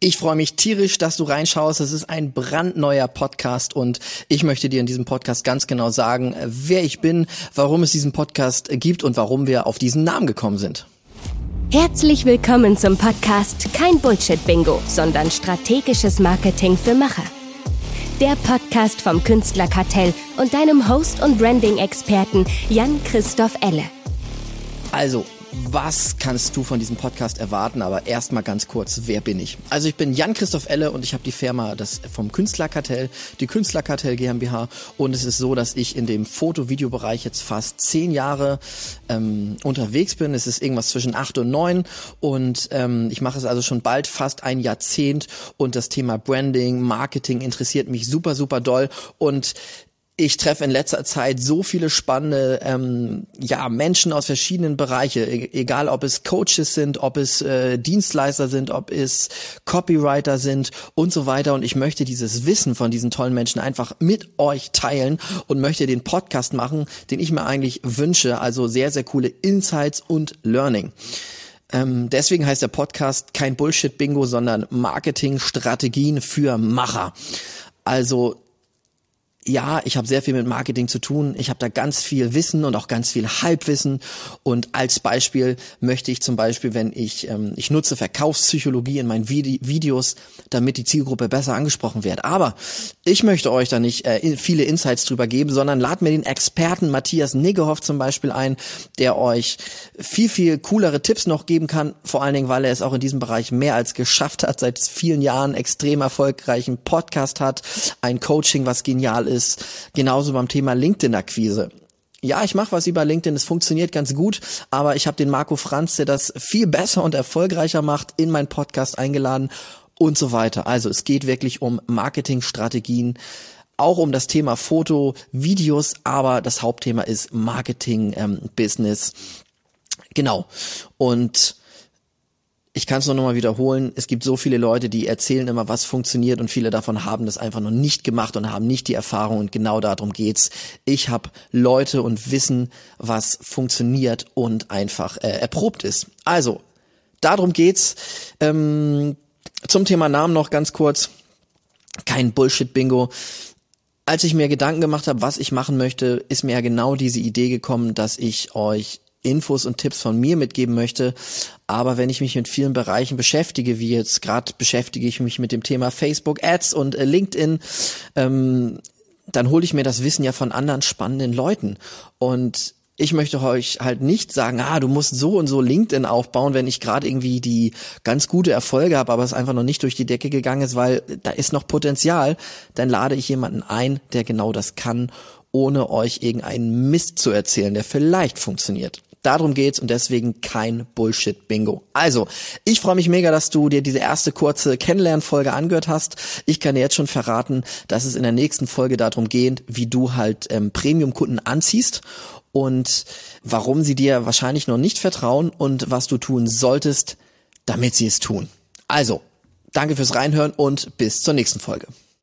Ich freue mich tierisch, dass du reinschaust. Es ist ein brandneuer Podcast und ich möchte dir in diesem Podcast ganz genau sagen, wer ich bin, warum es diesen Podcast gibt und warum wir auf diesen Namen gekommen sind. Herzlich willkommen zum Podcast Kein Bullshit-Bingo, sondern strategisches Marketing für Macher. Der Podcast vom Künstlerkartell und deinem Host und Branding-Experten Jan-Christoph Elle. Also, was kannst du von diesem Podcast erwarten? Aber erstmal ganz kurz, wer bin ich? Also ich bin Jan-Christoph Elle und ich habe die Firma das vom Künstlerkartell, die Künstlerkartell GmbH. Und es ist so, dass ich in dem Foto-Video-Bereich jetzt fast zehn Jahre ähm, unterwegs bin. Es ist irgendwas zwischen acht und neun und ähm, ich mache es also schon bald fast ein Jahrzehnt und das Thema Branding, Marketing interessiert mich super, super doll. Und ich treffe in letzter Zeit so viele spannende ähm, ja, Menschen aus verschiedenen Bereichen, e egal ob es Coaches sind, ob es äh, Dienstleister sind, ob es Copywriter sind und so weiter. Und ich möchte dieses Wissen von diesen tollen Menschen einfach mit euch teilen und möchte den Podcast machen, den ich mir eigentlich wünsche. Also sehr, sehr coole Insights und Learning. Ähm, deswegen heißt der Podcast kein Bullshit-Bingo, sondern Marketing-Strategien für Macher. Also ja, ich habe sehr viel mit Marketing zu tun. Ich habe da ganz viel Wissen und auch ganz viel Halbwissen. Und als Beispiel möchte ich zum Beispiel, wenn ich, ähm, ich nutze Verkaufspsychologie in meinen Vide Videos, damit die Zielgruppe besser angesprochen wird. Aber ich möchte euch da nicht äh, viele Insights drüber geben, sondern lad mir den Experten Matthias Niggehoff zum Beispiel ein, der euch viel, viel coolere Tipps noch geben kann. Vor allen Dingen, weil er es auch in diesem Bereich mehr als geschafft hat, seit vielen Jahren extrem erfolgreichen Podcast hat, ein Coaching, was genial ist ist genauso beim Thema LinkedIn-Akquise. Ja, ich mache was über LinkedIn, es funktioniert ganz gut, aber ich habe den Marco Franz, der das viel besser und erfolgreicher macht, in meinen Podcast eingeladen und so weiter. Also es geht wirklich um Marketingstrategien, auch um das Thema Foto, Videos, aber das Hauptthema ist Marketing, ähm, Business. Genau. Und ich kann es nur nochmal wiederholen, es gibt so viele Leute, die erzählen immer, was funktioniert und viele davon haben das einfach noch nicht gemacht und haben nicht die Erfahrung und genau darum geht's. Ich habe Leute und Wissen, was funktioniert und einfach äh, erprobt ist. Also, darum geht's. Ähm, zum Thema Namen noch ganz kurz. Kein Bullshit-Bingo als ich mir Gedanken gemacht habe, was ich machen möchte, ist mir ja genau diese Idee gekommen, dass ich euch Infos und Tipps von mir mitgeben möchte. Aber wenn ich mich mit vielen Bereichen beschäftige, wie jetzt gerade beschäftige ich mich mit dem Thema Facebook Ads und äh, LinkedIn, ähm, dann hole ich mir das Wissen ja von anderen spannenden Leuten. Und ich möchte euch halt nicht sagen, ah, du musst so und so LinkedIn aufbauen, wenn ich gerade irgendwie die ganz gute Erfolge habe, aber es einfach noch nicht durch die Decke gegangen ist, weil da ist noch Potenzial. Dann lade ich jemanden ein, der genau das kann, ohne euch irgendeinen Mist zu erzählen, der vielleicht funktioniert. Darum geht's und deswegen kein Bullshit-Bingo. Also, ich freue mich mega, dass du dir diese erste kurze Kennenlernfolge angehört hast. Ich kann dir jetzt schon verraten, dass es in der nächsten Folge darum geht, wie du halt ähm, Premium-Kunden anziehst und warum sie dir wahrscheinlich noch nicht vertrauen und was du tun solltest, damit sie es tun. Also, danke fürs Reinhören und bis zur nächsten Folge.